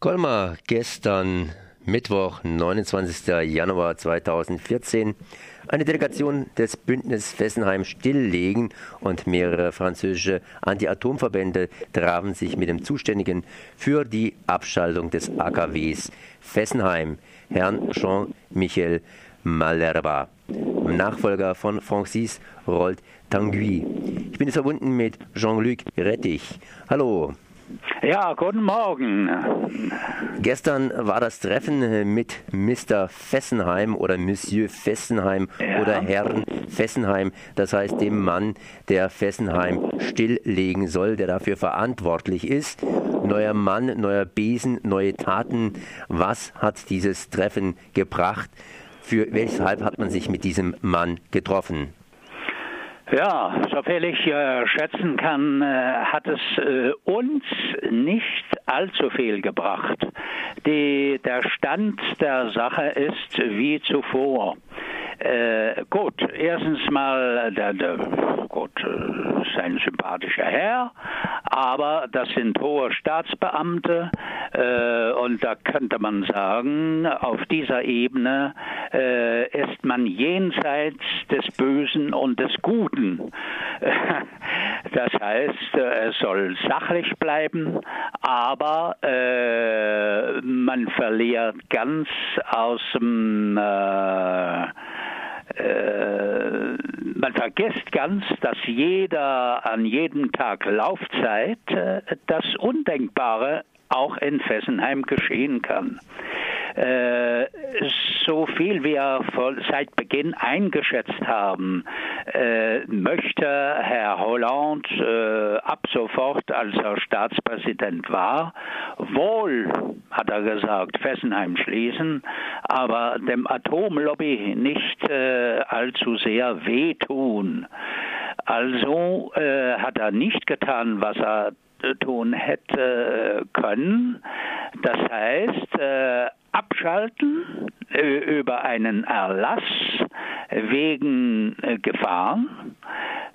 Colmar, gestern Mittwoch, 29. Januar 2014. Eine Delegation des Bündnis Fessenheim Stilllegen und mehrere französische Anti-Atom-Verbände trafen sich mit dem Zuständigen für die Abschaltung des AKWs Fessenheim, Herrn Jean-Michel Malherba, Nachfolger von Francis Rold Tanguy. Ich bin jetzt verbunden mit Jean-Luc Rettich. Hallo. Ja, guten Morgen. Gestern war das Treffen mit Mr. Fessenheim oder Monsieur Fessenheim ja. oder Herrn Fessenheim, das heißt dem Mann, der Fessenheim stilllegen soll, der dafür verantwortlich ist. Neuer Mann, neuer Besen, neue Taten. Was hat dieses Treffen gebracht? Für weshalb hat man sich mit diesem Mann getroffen? Ja, soviel ich äh, schätzen kann, äh, hat es äh, uns nicht allzu viel gebracht. Die, der Stand der Sache ist wie zuvor. Äh, gut, erstens mal, der, der, gut, ist ein sympathischer Herr, aber das sind hohe Staatsbeamte äh, und da könnte man sagen, auf dieser Ebene äh, ist man jenseits des Bösen und des Guten. Das heißt, äh, es soll sachlich bleiben, aber äh, man verliert ganz aus dem äh, äh, man vergisst ganz, dass jeder an jedem Tag Laufzeit äh, das Undenkbare auch in Fessenheim geschehen kann. Äh, so viel wir seit Beginn eingeschätzt haben, äh, möchte Herr Hollande äh, ab sofort, als er Staatspräsident war, wohl, hat er gesagt, Fessenheim schließen, aber dem Atomlobby nicht allzu sehr wehtun. Also hat er nicht getan, was er tun hätte können. Das heißt, äh, abschalten äh, über einen Erlass wegen äh, Gefahren.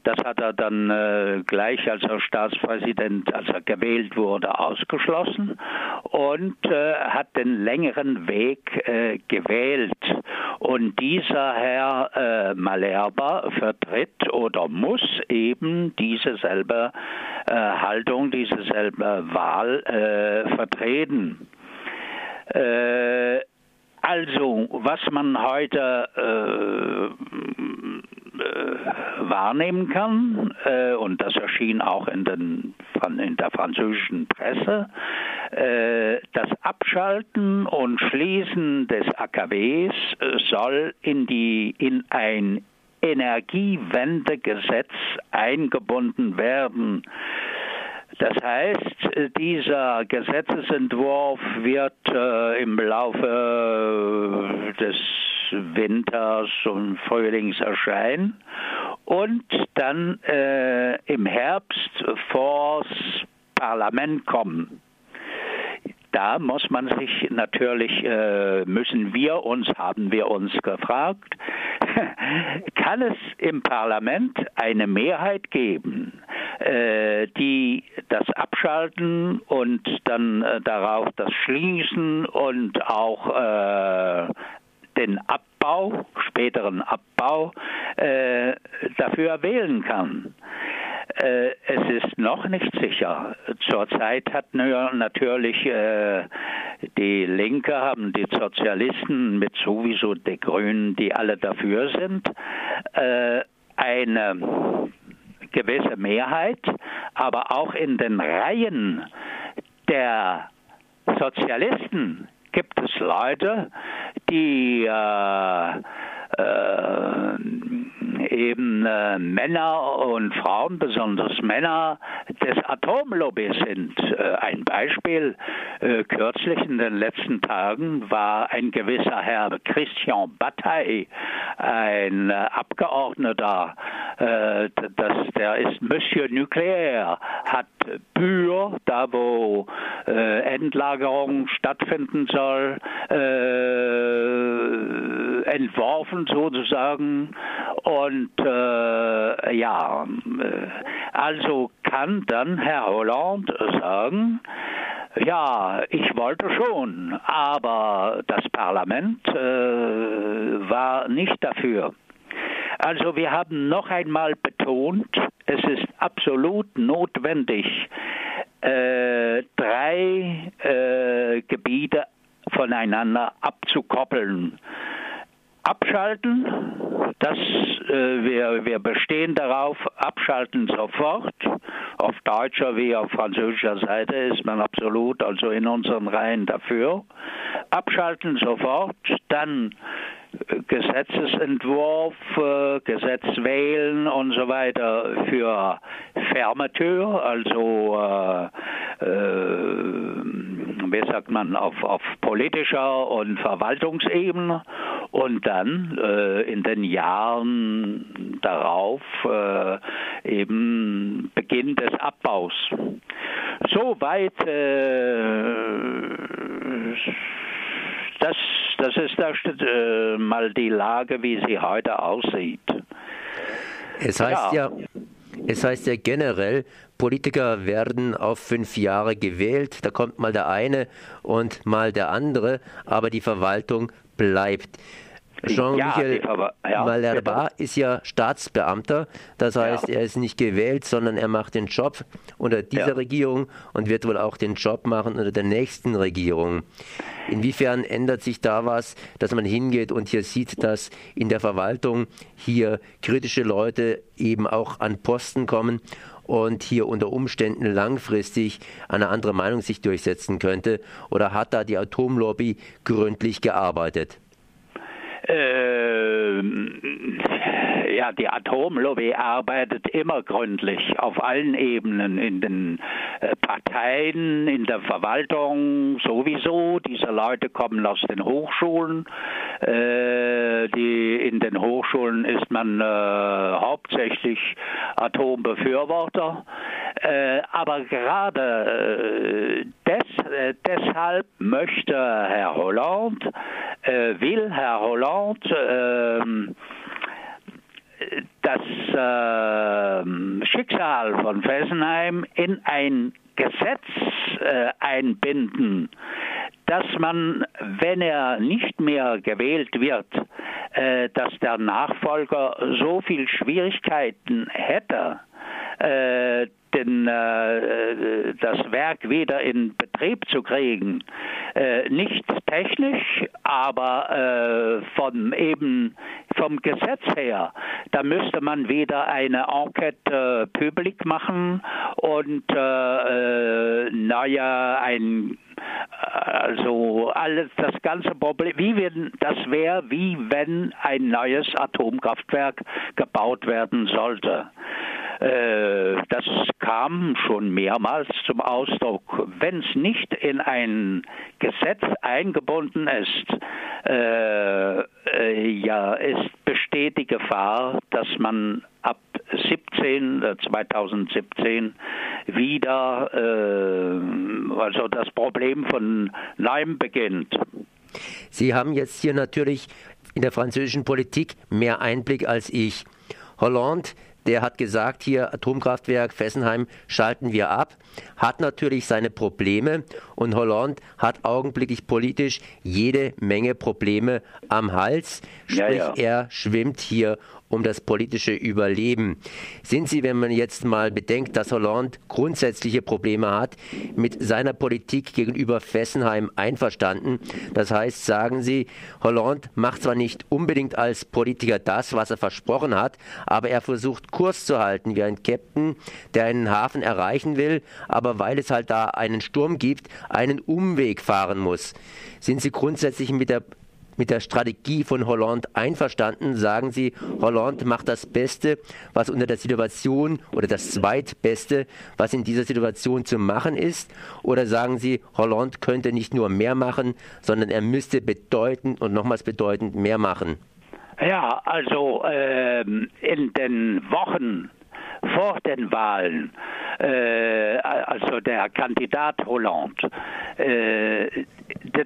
Das hat er dann äh, gleich als er Staatspräsident, als er gewählt wurde, ausgeschlossen und äh, hat den längeren Weg äh, gewählt. Und dieser Herr äh, Malerba vertritt oder muss eben diese selbe äh, Haltung, diese selbe Wahl vertreten. Äh, also, was man heute äh, äh, wahrnehmen kann, äh, und das erschien auch in, den, in der französischen Presse, äh, das Abschalten und Schließen des AKWs soll in, die, in ein Energiewendegesetz eingebunden werden. Das heißt, dieser Gesetzesentwurf wird äh, im Laufe des Winters und Frühlings erscheinen und dann äh, im Herbst vors Parlament kommen. Da muss man sich natürlich, äh, müssen wir uns, haben wir uns gefragt, kann es im Parlament eine Mehrheit geben, äh, die das Abschalten und dann äh, darauf das Schließen und auch äh, den Abbau, späteren Abbau, äh, dafür wählen kann. Äh, es ist noch nicht sicher. Zurzeit hat natürlich äh, die Linke, haben die Sozialisten mit sowieso die Grünen, die alle dafür sind, äh, eine gewisse Mehrheit, aber auch in den Reihen der Sozialisten gibt es Leute, die äh, äh, eben äh, Männer und Frauen, besonders Männer, des Atomlobbys sind. Äh, ein Beispiel äh, kürzlich in den letzten Tagen war ein gewisser Herr Christian Bataille, ein äh, Abgeordneter, äh, das, der ist Monsieur Nucléaire, hat Bür, da wo äh, Endlagerung stattfinden soll, entworfen sozusagen und äh, ja, äh, also kann dann Herr Hollande sagen, Ja, ich wollte schon, aber das Parlament äh, war nicht dafür. Also wir haben noch einmal betont, es ist absolut notwendig, äh, drei äh, Gebiete voneinander abzukoppeln. Abschalten, das, äh, wir, wir bestehen darauf, abschalten sofort. Auf deutscher wie auf französischer Seite ist man absolut, also in unseren Reihen dafür. Abschalten sofort, dann Gesetzesentwurf, äh, Gesetz wählen und so weiter für Fermeteur, also äh, äh, wie sagt man, auf, auf politischer und Verwaltungsebene und dann äh, in den Jahren darauf äh, eben Beginn des Abbaus. Soweit äh, das, das ist erst, äh, mal die Lage, wie sie heute aussieht. Es heißt ja, ja es heißt ja generell, Politiker werden auf fünf Jahre gewählt. Da kommt mal der eine und mal der andere, aber die Verwaltung bleibt. Jean-Michel ja, ja, Malherbe ist ja Staatsbeamter, das heißt, ja. er ist nicht gewählt, sondern er macht den Job unter dieser. Regierung und wird wohl auch den Job machen unter der nächsten Regierung. Inwiefern ändert sich da was, dass man hingeht und hier sieht, dass in der Verwaltung hier kritische Leute eben auch an Posten kommen und hier unter Umständen langfristig eine andere Meinung sich durchsetzen könnte? Oder hat da die Atomlobby gründlich gearbeitet? Äh, ja, die Atomlobby arbeitet immer gründlich auf allen Ebenen, in den äh, Parteien, in der Verwaltung sowieso. Diese Leute kommen aus den Hochschulen. Äh, die, in den Hochschulen ist man äh, hauptsächlich Atombefürworter. Äh, aber gerade äh, des, äh, deshalb möchte Herr Hollande, will Herr Hollande ähm, das äh, Schicksal von Fessenheim in ein Gesetz äh, einbinden, dass man, wenn er nicht mehr gewählt wird, äh, dass der Nachfolger so viel Schwierigkeiten hätte, äh, den, äh, das Werk wieder in Betrieb zu kriegen. Äh, nicht technisch, aber äh, von eben vom Gesetz her. Da müsste man wieder eine Enquete äh, publik machen und äh, äh, naja, ein also alles das ganze Problem, wie wenn das wäre, wie wenn ein neues Atomkraftwerk gebaut werden sollte. Äh, das kam schon mehrmals zum Ausdruck. Wenn es nicht in ein Gesetz eingebunden ist, äh, äh, ja, ist, besteht die Gefahr, dass man ab 17, 2017 äh, wieder, äh, also das Problem von neuem beginnt. Sie haben jetzt hier natürlich in der französischen Politik mehr Einblick als ich. Hollande der hat gesagt, hier Atomkraftwerk Fessenheim schalten wir ab, hat natürlich seine Probleme. Und Hollande hat augenblicklich politisch jede Menge Probleme am Hals, sprich ja, ja. er schwimmt hier um das politische Überleben. Sind Sie, wenn man jetzt mal bedenkt, dass Hollande grundsätzliche Probleme hat, mit seiner Politik gegenüber Fessenheim einverstanden? Das heißt, sagen Sie, Hollande macht zwar nicht unbedingt als Politiker das, was er versprochen hat, aber er versucht Kurs zu halten wie ein Captain, der einen Hafen erreichen will, aber weil es halt da einen Sturm gibt, einen Umweg fahren muss. Sind Sie grundsätzlich mit der mit der Strategie von Hollande einverstanden? Sagen Sie, Hollande macht das Beste, was unter der Situation oder das Zweitbeste, was in dieser Situation zu machen ist? Oder sagen Sie, Hollande könnte nicht nur mehr machen, sondern er müsste bedeutend und nochmals bedeutend mehr machen? Ja, also äh, in den Wochen vor den Wahlen, äh, also der Kandidat Hollande, äh,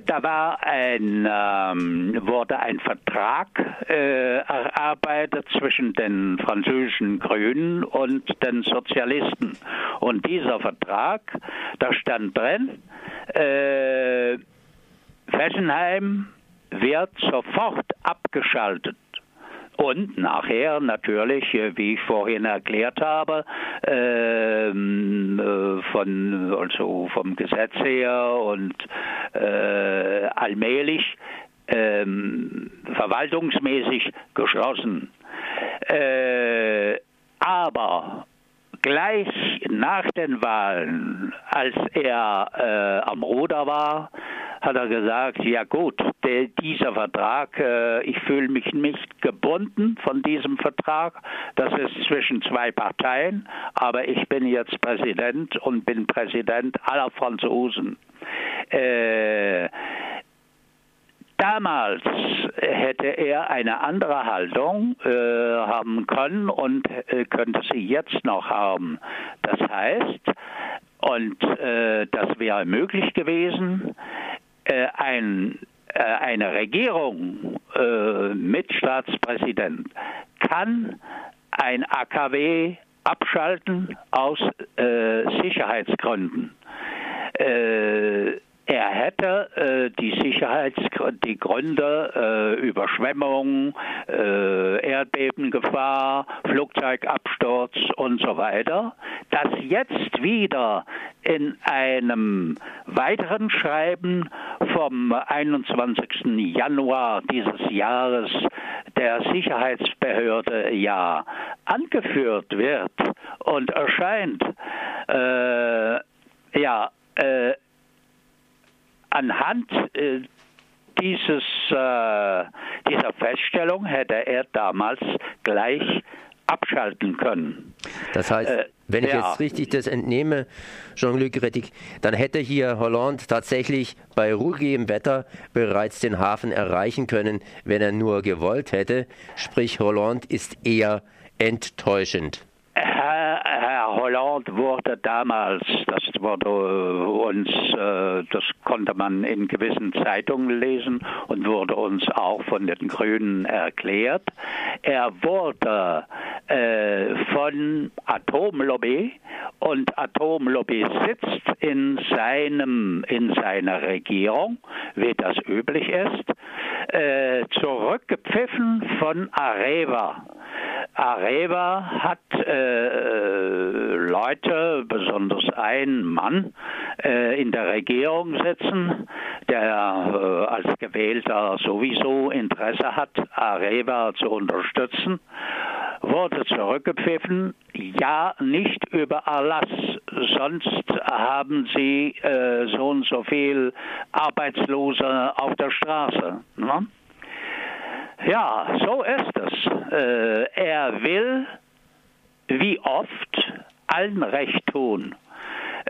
da war ein, ähm, wurde ein Vertrag äh, erarbeitet zwischen den französischen Grünen und den Sozialisten. Und dieser Vertrag, da stand drin, äh, Fessenheim wird sofort abgeschaltet. Und nachher natürlich, äh, wie ich vorhin erklärt habe, ähm, äh, von, also vom Gesetz her und äh, allmählich ähm, verwaltungsmäßig geschlossen. Aber gleich nach den Wahlen, als er äh, am Ruder war, hat er gesagt, ja gut, der, dieser Vertrag, äh, ich fühle mich nicht gebunden von diesem Vertrag, das ist zwischen zwei Parteien, aber ich bin jetzt Präsident und bin Präsident aller Franzosen. Äh, Damals hätte er eine andere Haltung äh, haben können und äh, könnte sie jetzt noch haben. Das heißt, und äh, das wäre möglich gewesen, äh, ein, äh, eine Regierung äh, mit Staatspräsident kann ein AKW abschalten aus Sicherheitsgründen. Er hätte äh, die Sicherheits die Gründe äh, Überschwemmung, äh, Erdbebengefahr, Flugzeugabsturz und so weiter, das jetzt wieder in einem weiteren Schreiben vom 21. Januar dieses Jahres der Sicherheitsbehörde ja angeführt wird und erscheint, äh, ja, äh, anhand äh, dieses, äh, dieser Feststellung hätte er damals gleich abschalten können. Das heißt, äh, wenn ich ja. jetzt richtig das entnehme, Jean-Luc Rettig, dann hätte hier Hollande tatsächlich bei ruhigem Wetter bereits den Hafen erreichen können, wenn er nur gewollt hätte. Sprich, Hollande ist eher enttäuschend. Herr Hollande wurde damals, das wurde uns, äh, das konnte man in gewissen Zeitungen lesen und wurde uns auch von den Grünen erklärt. Er wurde äh, von Atomlobby und Atomlobby sitzt in seinem in seiner Regierung, wie das üblich ist, äh, zurückgepfiffen von Areva. Areva hat äh, Leute, besonders ein Mann, äh, in der Regierung sitzen, der äh, als Gewählter sowieso Interesse hat, Areva zu unterstützen, wurde zurückgepfiffen. Ja, nicht über Erlass, sonst haben sie äh, so und so viel Arbeitslose auf der Straße. Ne? Ja, so ist es. Äh, er will, wie oft, allen recht tun.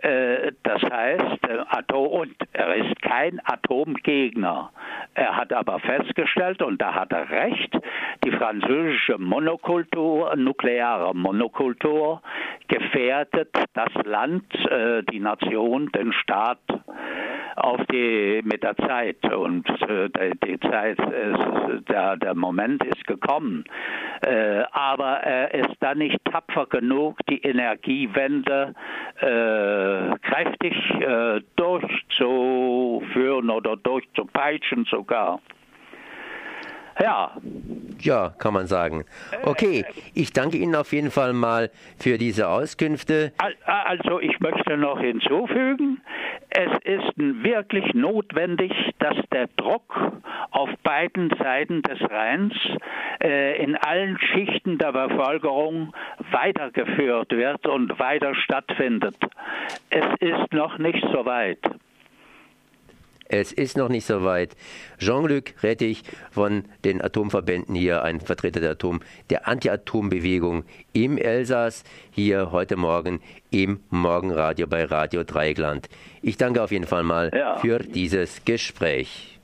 Äh, das heißt, äh, und er ist kein Atomgegner. Er hat aber festgestellt, und da hat er recht, die französische Monokultur, nukleare Monokultur, gefährdet das Land, äh, die Nation, den Staat auf die mit der Zeit und äh, die Zeit ist, der, der Moment ist gekommen. Äh, aber er ist da nicht tapfer genug, die Energiewende äh, kräftig äh, durchzuführen oder durchzupeitschen sogar. Ja. Ja, kann man sagen. Okay, ich danke Ihnen auf jeden Fall mal für diese Auskünfte. Also ich möchte noch hinzufügen, es ist wirklich notwendig, dass der Druck auf beiden Seiten des Rheins äh, in allen Schichten der Bevölkerung weitergeführt wird und weiter stattfindet. Es ist noch nicht so weit. Es ist noch nicht so weit. Jean-Luc Rettich von den Atomverbänden hier, ein Vertreter der Atom, der Anti-Atom-Bewegung im Elsass, hier heute Morgen im Morgenradio bei Radio Dreieckland. Ich danke auf jeden Fall mal ja. für dieses Gespräch.